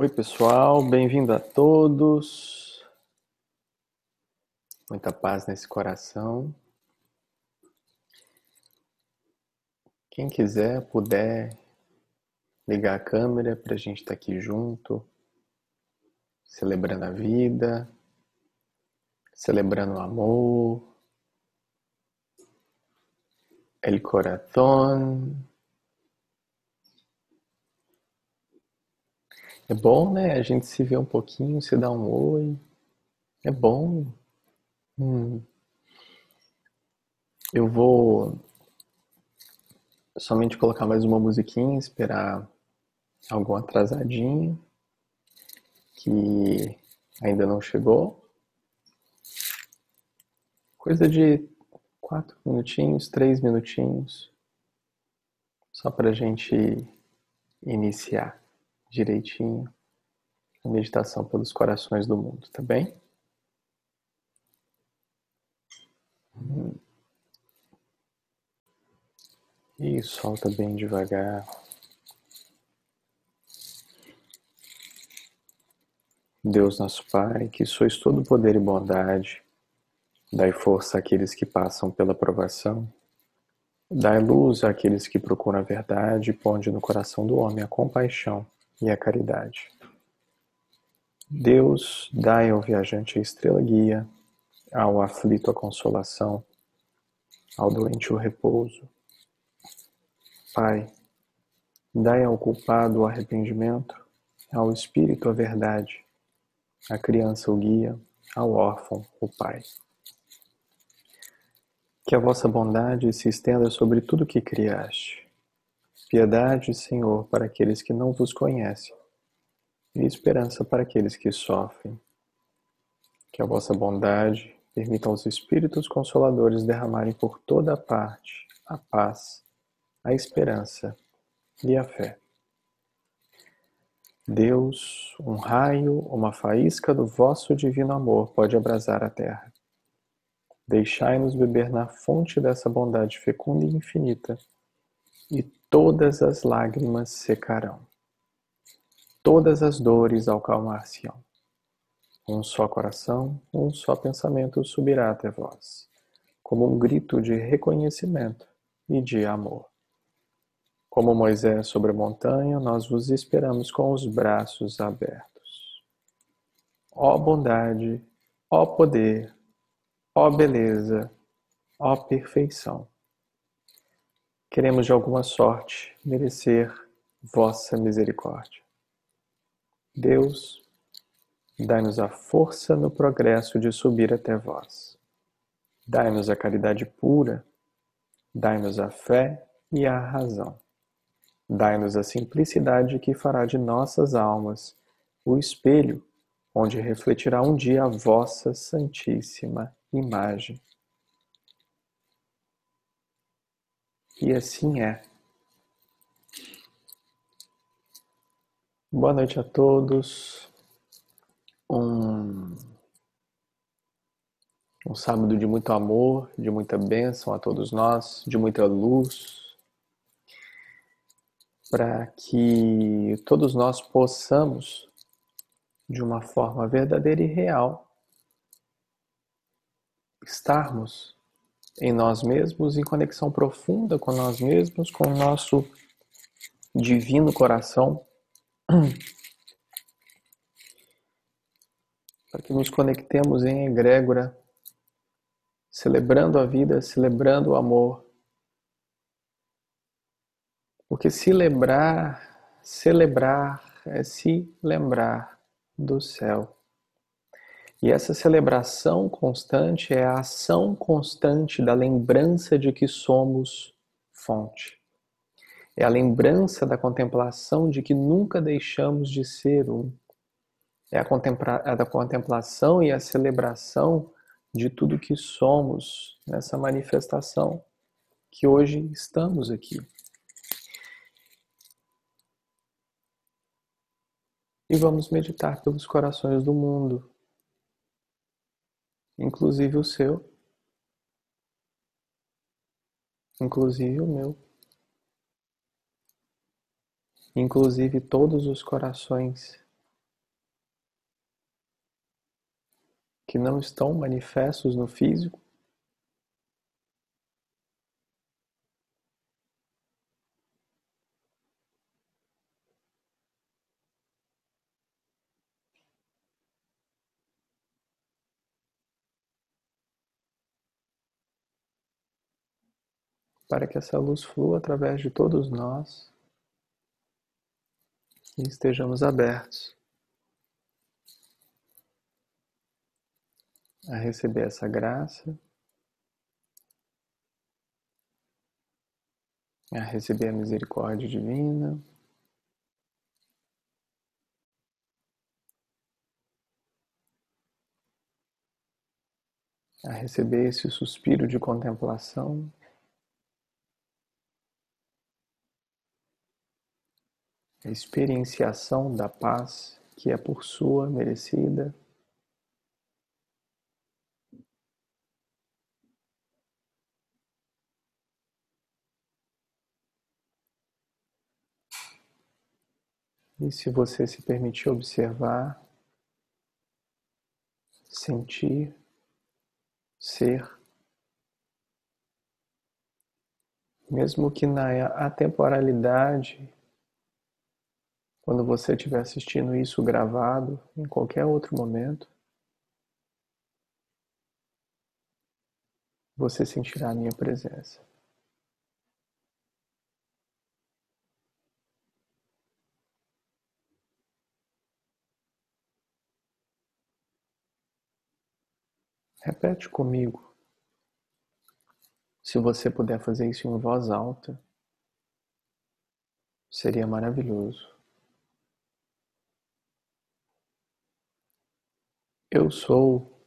Oi, pessoal, bem-vindo a todos. Muita paz nesse coração. Quem quiser, puder ligar a câmera para a gente estar tá aqui junto, celebrando a vida, celebrando o amor, el corazón. É bom, né? A gente se vê um pouquinho, se dá um oi. É bom. Hum. Eu vou somente colocar mais uma musiquinha, esperar algum atrasadinho que ainda não chegou. Coisa de quatro minutinhos, três minutinhos, só para a gente iniciar direitinho a meditação pelos corações do mundo, tá bem? E solta bem devagar. Deus nosso Pai, que sois todo poder e bondade, dai força àqueles que passam pela provação, dai luz àqueles que procuram a verdade e ponde no coração do homem a compaixão e a caridade. Deus, dai ao viajante a estrela guia, ao aflito a consolação, ao doente o repouso. Pai, dai ao culpado o arrependimento, ao espírito a verdade, à criança o guia, ao órfão o Pai. Que a vossa bondade se estenda sobre tudo que criaste Piedade, Senhor, para aqueles que não vos conhecem, e esperança para aqueles que sofrem. Que a vossa bondade permita aos Espíritos Consoladores derramarem por toda a parte a paz, a esperança e a fé. Deus, um raio, uma faísca do vosso divino amor pode abrasar a terra. Deixai-nos beber na fonte dessa bondade fecunda e infinita, e todas as lágrimas secarão, todas as dores acalmar-se-ão. Um só coração, um só pensamento subirá até vós, como um grito de reconhecimento e de amor. Como Moisés sobre a montanha, nós vos esperamos com os braços abertos. Ó bondade, ó poder, ó beleza, ó perfeição queremos de alguma sorte merecer vossa misericórdia. Deus, dai-nos a força no progresso de subir até vós. Dai-nos a caridade pura, dai-nos a fé e a razão. Dai-nos a simplicidade que fará de nossas almas o espelho onde refletirá um dia a vossa santíssima imagem. E assim é. Boa noite a todos. Um, um sábado de muito amor, de muita bênção a todos nós, de muita luz, para que todos nós possamos, de uma forma verdadeira e real, estarmos em nós mesmos, em conexão profunda com nós mesmos, com o nosso divino coração, para que nos conectemos em egrégora, celebrando a vida, celebrando o amor. Porque celebrar, celebrar é se lembrar do céu. E essa celebração constante é a ação constante da lembrança de que somos fonte. É a lembrança da contemplação de que nunca deixamos de ser um. É a, a da contemplação e a celebração de tudo que somos nessa manifestação que hoje estamos aqui. E vamos meditar pelos corações do mundo inclusive o seu, inclusive o meu, inclusive todos os corações que não estão manifestos no físico, Para que essa luz flua através de todos nós e estejamos abertos a receber essa graça, a receber a misericórdia divina. A receber esse suspiro de contemplação. A experienciação da paz que é por sua merecida. E se você se permitir observar, sentir, ser, mesmo que na atemporalidade quando você estiver assistindo isso gravado, em qualquer outro momento, você sentirá a minha presença. Repete comigo. Se você puder fazer isso em voz alta, seria maravilhoso. Eu sou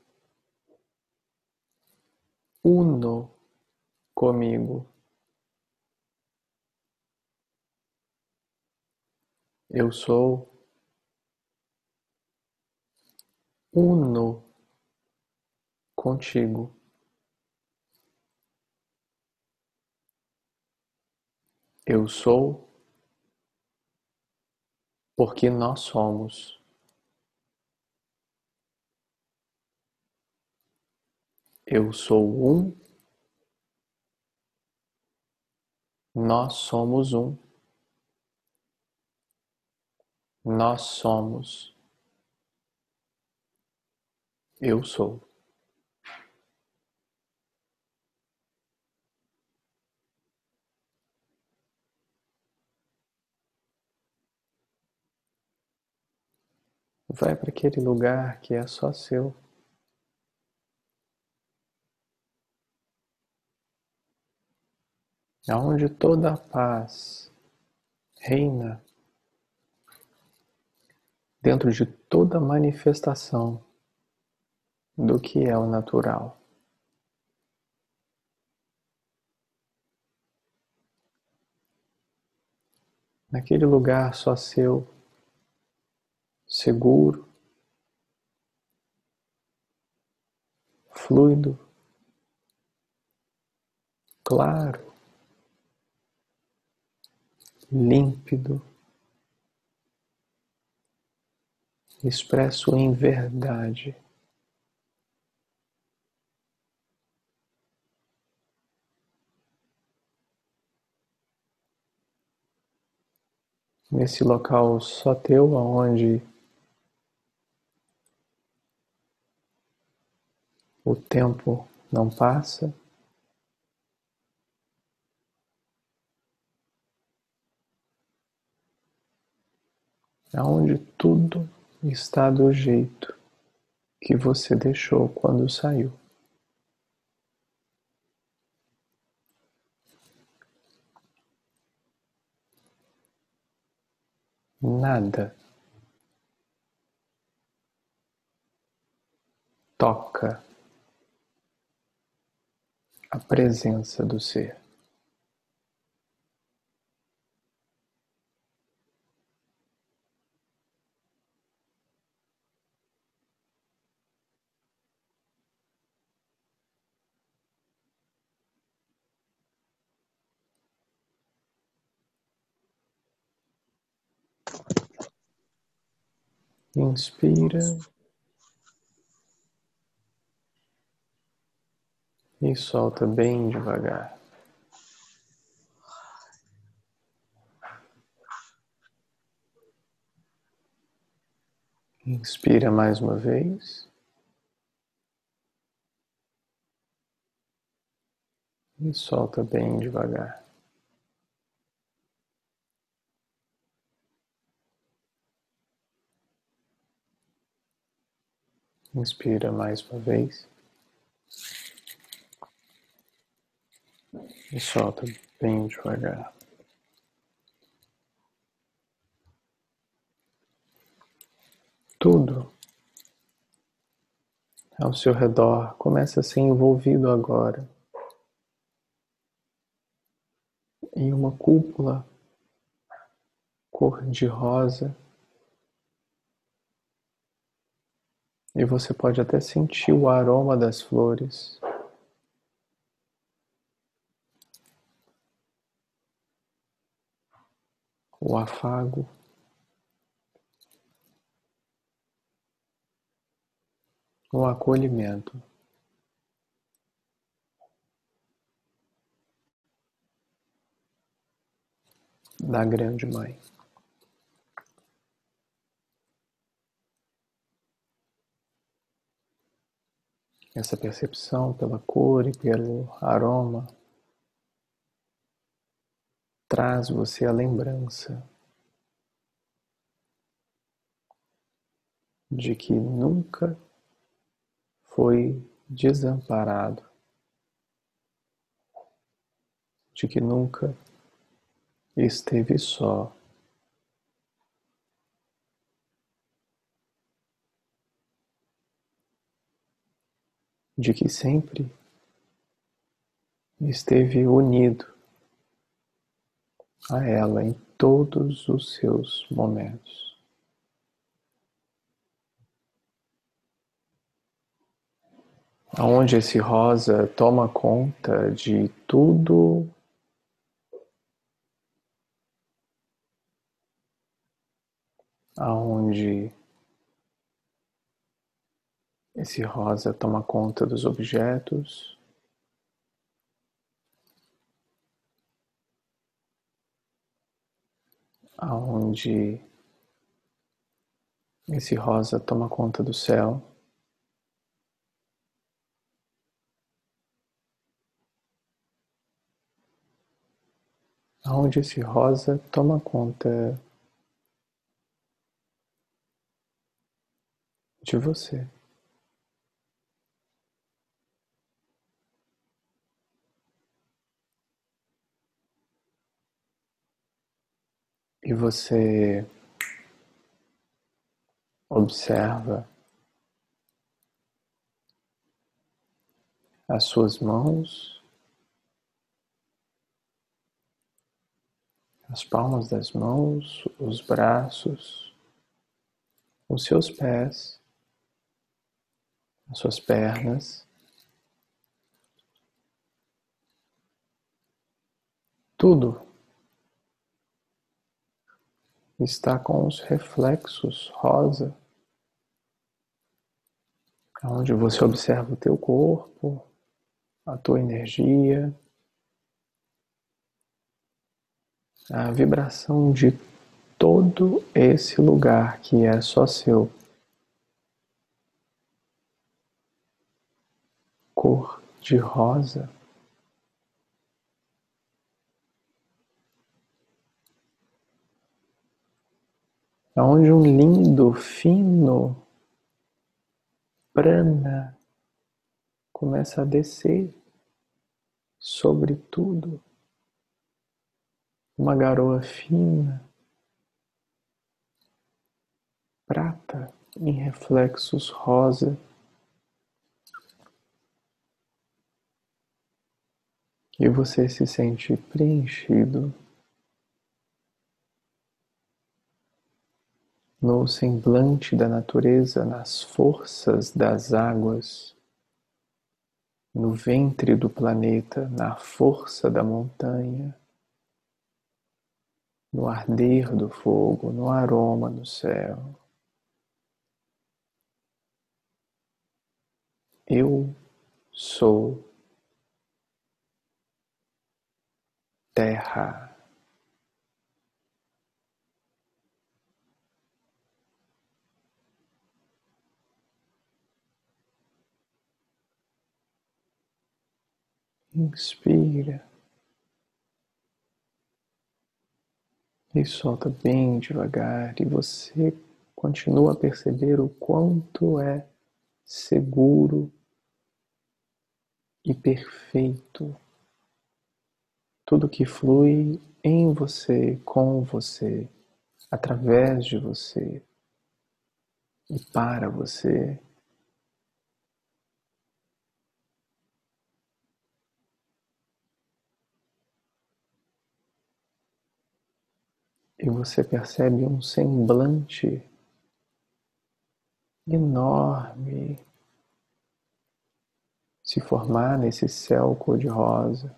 uno comigo. Eu sou uno contigo. Eu sou porque nós somos. Eu sou um, nós somos um, nós somos, eu sou. Vai para aquele lugar que é só seu. Aonde toda a paz reina dentro de toda manifestação do que é o natural. Naquele lugar só seu, seguro, fluido, claro, límpido, expresso em verdade. Nesse local só teu, aonde o tempo não passa. Aonde tudo está do jeito que você deixou quando saiu. Nada toca a presença do ser. Inspira. E solta bem devagar. Inspira mais uma vez. E solta bem devagar. Inspira mais uma vez. E solta bem devagar. Tudo ao seu redor começa a ser envolvido agora em uma cúpula cor de rosa. E você pode até sentir o aroma das flores. O afago. o acolhimento da Grande Mãe. Essa percepção pela cor e pelo aroma traz você a lembrança de que nunca foi desamparado, de que nunca esteve só. De que sempre esteve unido a ela em todos os seus momentos. onde esse rosa toma conta de tudo aonde esse rosa toma conta dos objetos, aonde esse rosa toma conta do céu. onde esse rosa toma conta de você. E você observa as suas mãos as palmas das mãos, os braços, os seus pés, as suas pernas. Tudo está com os reflexos rosa, onde você observa o teu corpo, a tua energia, a vibração de todo esse lugar que é só seu. Cor de rosa. Onde um lindo, fino prana começa a descer sobre tudo uma garoa fina, prata em reflexos rosa. E você se sente preenchido no semblante da natureza, nas forças das águas, no ventre do planeta, na força da montanha, no arder do fogo, no aroma do céu. Eu sou terra. Inspira. E solta bem devagar, e você continua a perceber o quanto é seguro e perfeito. Tudo que flui em você, com você, através de você e para você. E você percebe um semblante enorme se formar nesse céu cor-de-rosa.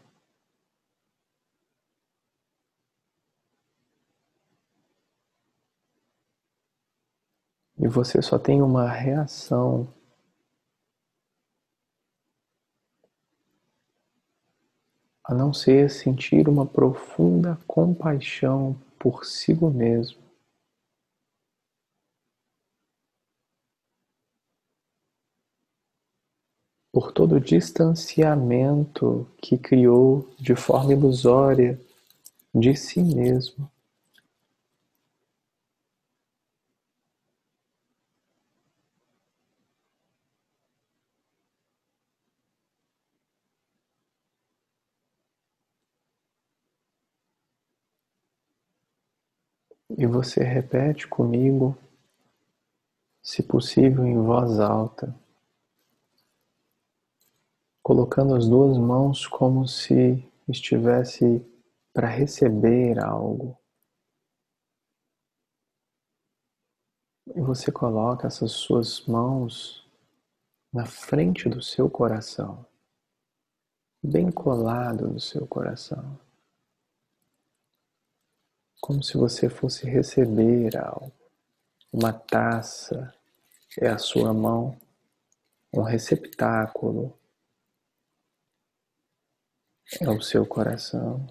E você só tem uma reação a não ser sentir uma profunda compaixão por si mesmo. Por todo o distanciamento que criou de forma ilusória de si mesmo. E você repete comigo, se possível em voz alta, colocando as duas mãos como se estivesse para receber algo. E você coloca essas suas mãos na frente do seu coração, bem colado no seu coração como se você fosse receber algo. Uma taça é a sua mão, um receptáculo é o seu coração.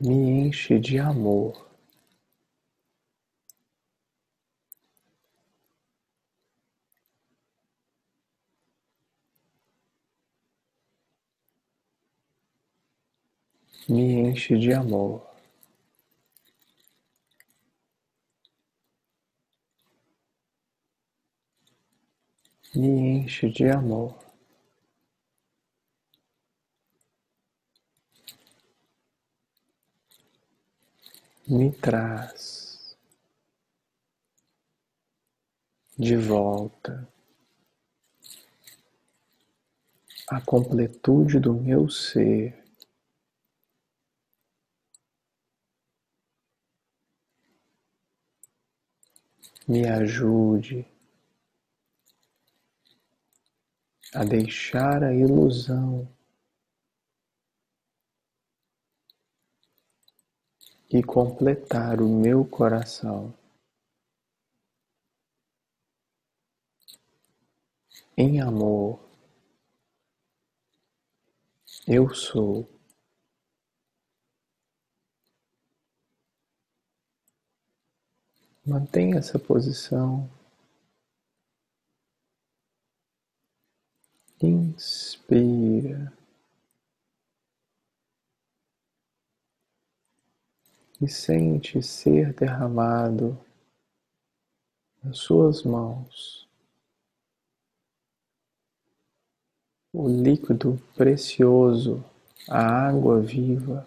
Me enche de amor. Me enche de amor. Me enche de amor. Me traz de volta a completude do meu ser. Me ajude a deixar a ilusão e completar o meu coração em amor. Eu sou. Mantenha essa posição. Inspira. E sente ser derramado nas suas mãos o líquido precioso, a água viva,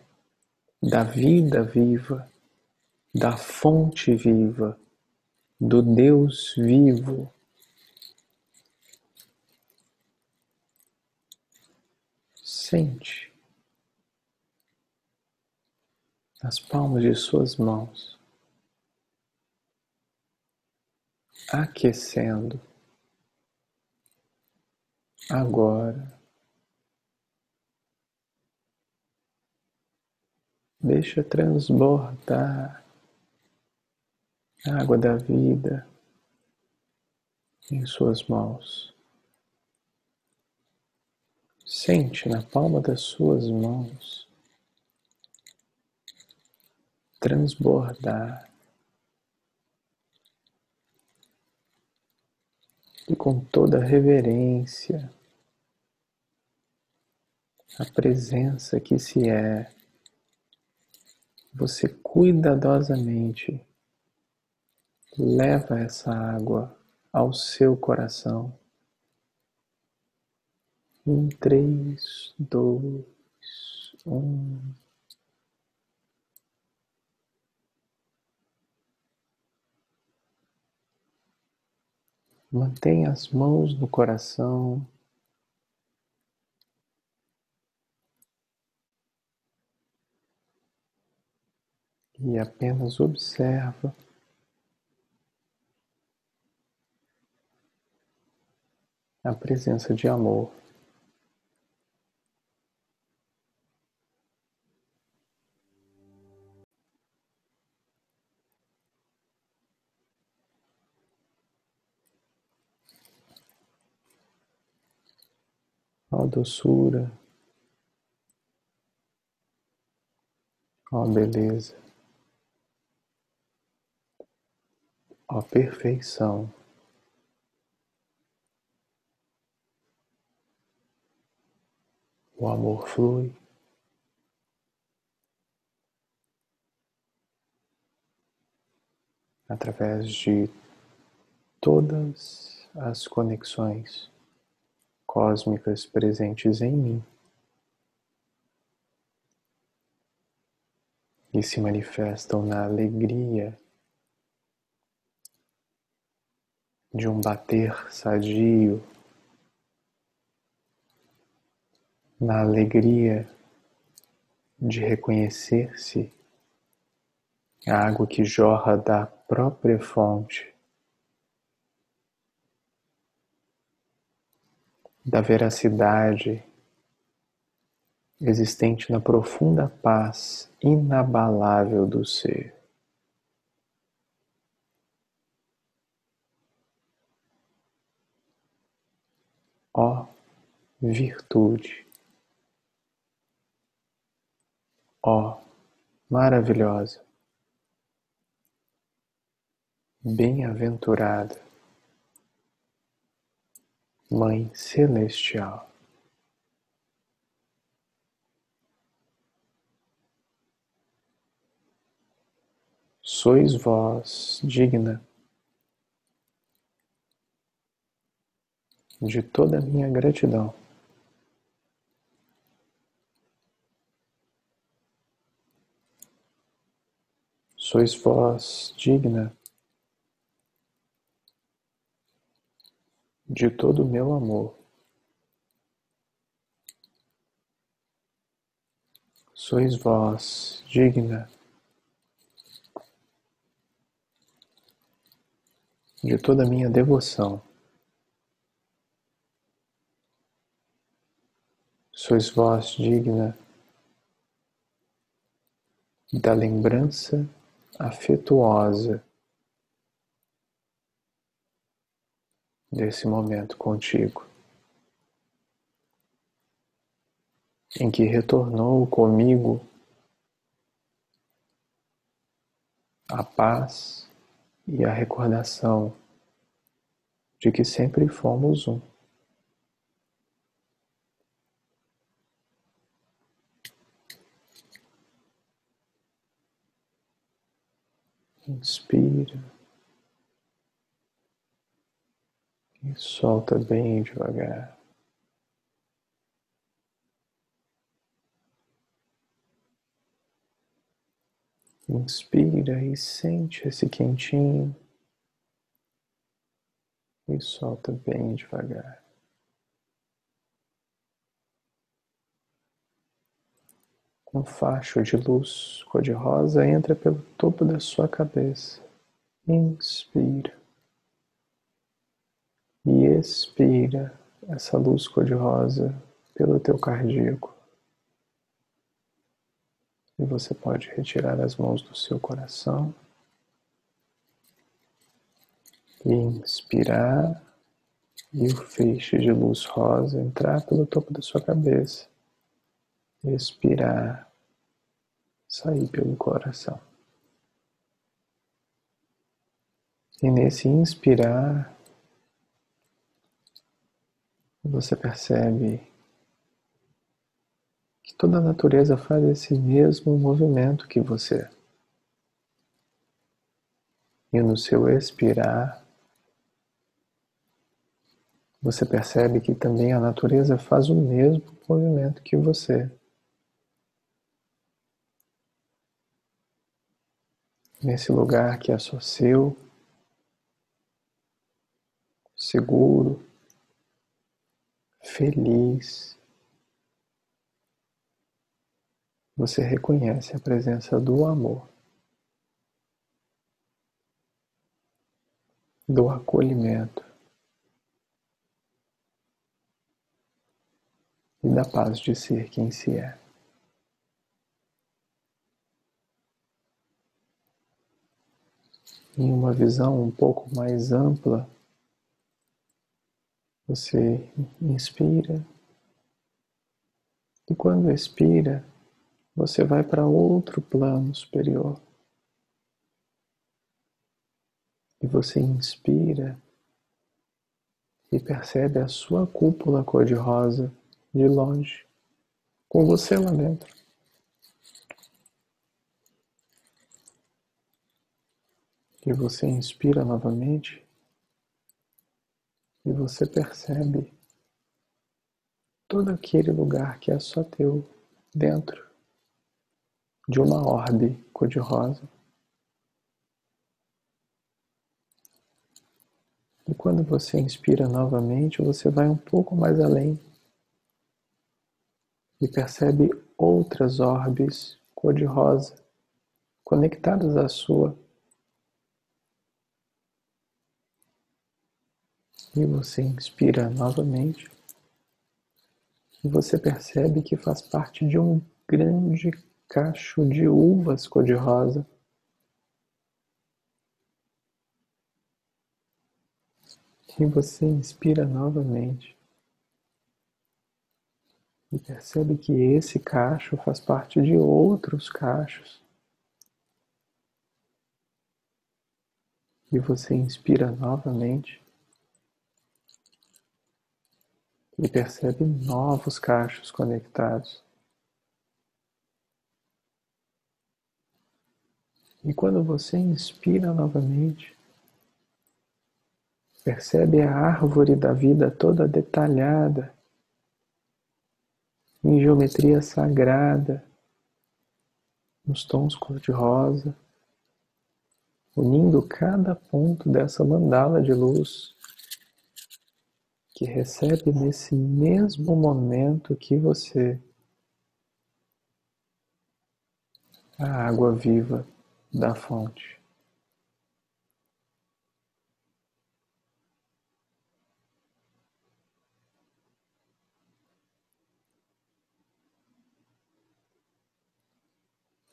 da vida viva da fonte viva, do Deus vivo. Sente nas palmas de suas mãos, aquecendo agora. Deixa transbordar água da vida em suas mãos. Sente na palma das suas mãos transbordar e com toda reverência a presença que se é, você cuidadosamente leva essa água ao seu coração. Em três, dois, um. Mantenha as mãos no coração. E apenas observa a presença de amor. Ó doçura, ó beleza, ó perfeição. O amor flui. Através de todas as conexões cósmicas presentes em mim e se manifestam na alegria de um bater sadio na alegria de reconhecer-se a água que jorra da própria fonte, da veracidade existente na profunda paz inabalável do ser. Ó virtude Ó, maravilhosa, bem-aventurada, Mãe Celestial. Sois vós digna de toda a minha gratidão. Sois vós digna de todo o meu amor. Sois vós digna de toda a minha devoção. Sois vós digna da lembrança afetuosa desse momento contigo, em que retornou comigo a paz e a recordação de que sempre fomos um. Inspira e solta bem devagar. Inspira e sente esse quentinho e solta bem devagar. Um facho de luz cor-de-rosa entra pelo topo da sua cabeça. Inspira. E expira essa luz cor-de-rosa pelo teu cardíaco. E você pode retirar as mãos do seu coração. Inspirar e o feixe de luz rosa entrar pelo topo da sua cabeça, expirar, sair pelo coração. E nesse inspirar, você percebe que toda a natureza faz esse mesmo movimento que você. E no seu expirar, você percebe que também a natureza faz o mesmo movimento que você. Nesse lugar que é só seu, seguro, feliz, você reconhece a presença do amor, do acolhimento e da paz de ser quem se é. Em uma visão um pouco mais ampla, você inspira e quando expira, você vai para outro plano superior. E você inspira e percebe a sua cúpula cor-de-rosa de longe, com você lá dentro. E você inspira novamente e você percebe todo aquele lugar que é só teu dentro de uma orbe cor-de-rosa. E quando você inspira novamente, você vai um pouco mais além e percebe outras orbes cor-de-rosa conectadas à sua. E você inspira novamente e você percebe que faz parte de um grande cacho de uvas cor-de-rosa. E você inspira novamente e percebe que esse cacho faz parte de outros cachos. E você inspira novamente e percebe novos cachos conectados. E quando você inspira novamente, percebe a árvore da vida toda detalhada, em geometria sagrada, nos tons cor-de-rosa, unindo cada ponto dessa mandala de luz que recebe nesse mesmo momento que você a água viva da fonte.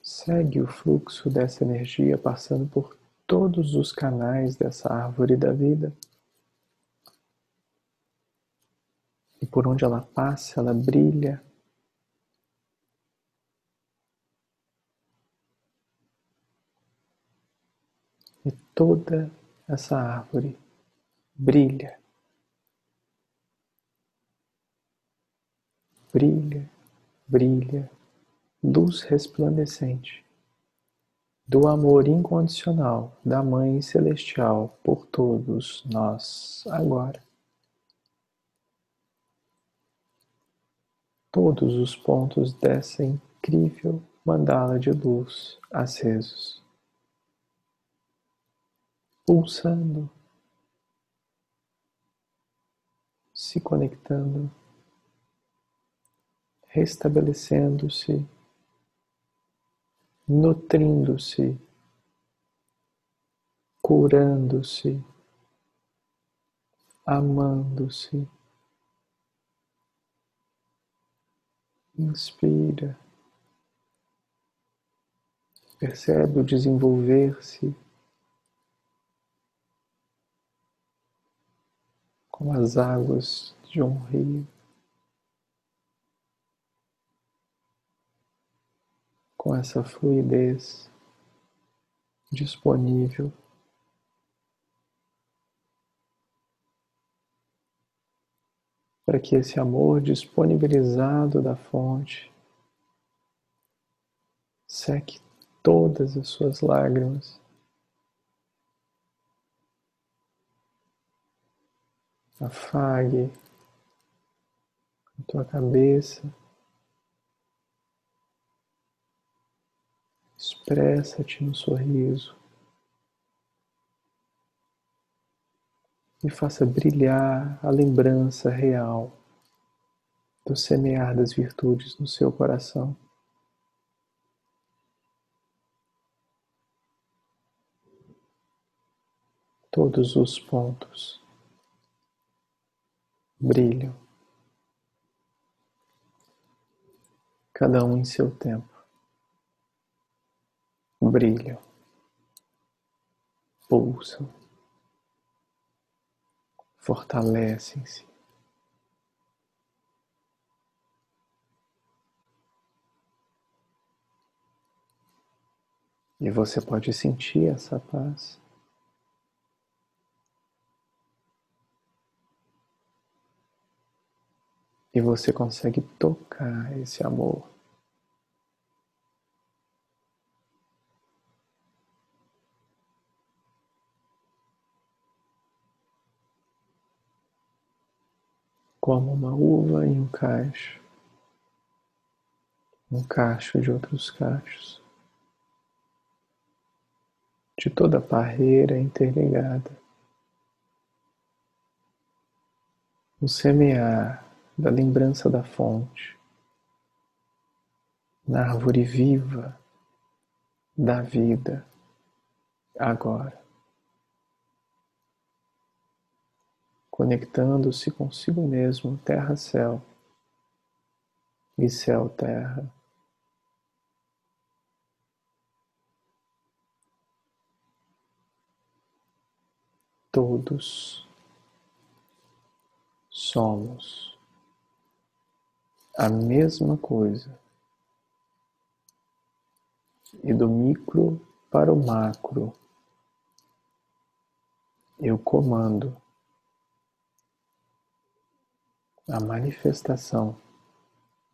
Segue o fluxo dessa energia passando por todos os canais dessa árvore da vida. E por onde ela passa, ela brilha e toda essa árvore brilha, brilha, brilha, luz resplandecente do amor incondicional da Mãe Celestial por todos nós agora. Todos os pontos dessa incrível mandala de luz acesos. Pulsando, se conectando, restabelecendo-se, nutrindo-se, curando-se, amando-se. Inspira. Percebe o desenvolver-se como as águas de um rio. Com essa fluidez disponível para que esse amor disponibilizado da fonte seque todas as suas lágrimas. Afague a tua cabeça. Expressa-te no sorriso. E faça brilhar a lembrança real do semear das virtudes no seu coração. Todos os pontos brilham, cada um em seu tempo. Brilham, pulsam fortalecem-se. E você pode sentir essa paz. E você consegue tocar esse amor. Como uma uva em um cacho, um cacho de outros cachos, de toda a parreira interligada. O semear da lembrança da fonte, na árvore viva da vida, agora. Conectando-se consigo mesmo, terra-céu e céu-terra. Todos somos a mesma coisa. E do micro para o macro, eu comando a manifestação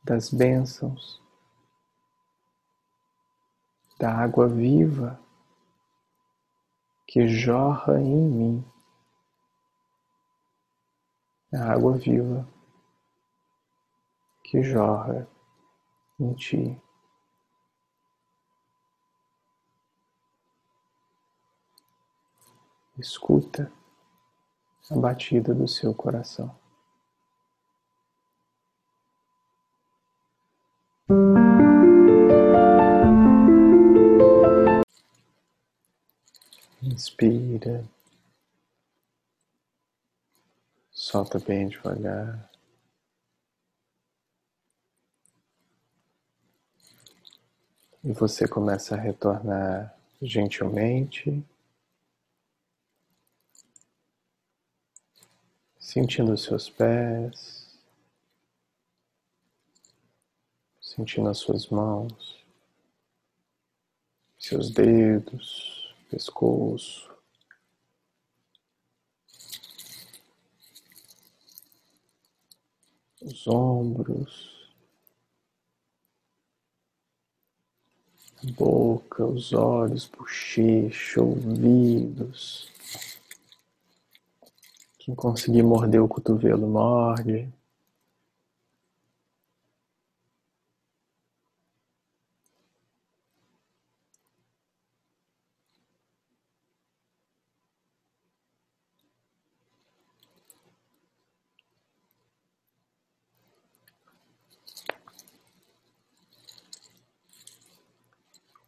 das bênçãos, da água viva que jorra em mim, a água viva que jorra em ti. Escuta a batida do seu coração. Inspira, solta bem devagar. E você começa a retornar gentilmente, sentindo os seus pés, sentindo as suas mãos, seus dedos pescoço, os ombros, a boca, os olhos, bochecha, ouvidos. Quem conseguir morder o cotovelo, morde.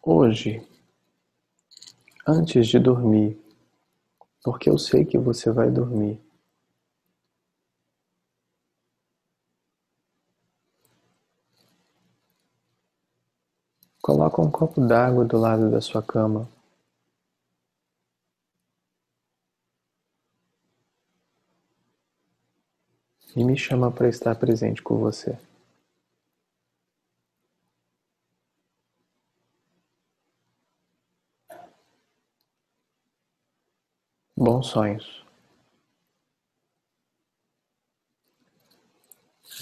Hoje, antes de dormir, porque eu sei que você vai dormir, coloca um copo d'água do lado da sua cama. e me chama para estar presente com você. Bons sonhos.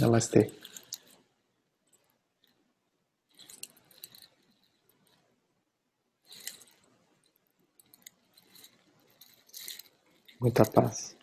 Namastê. Muita paz.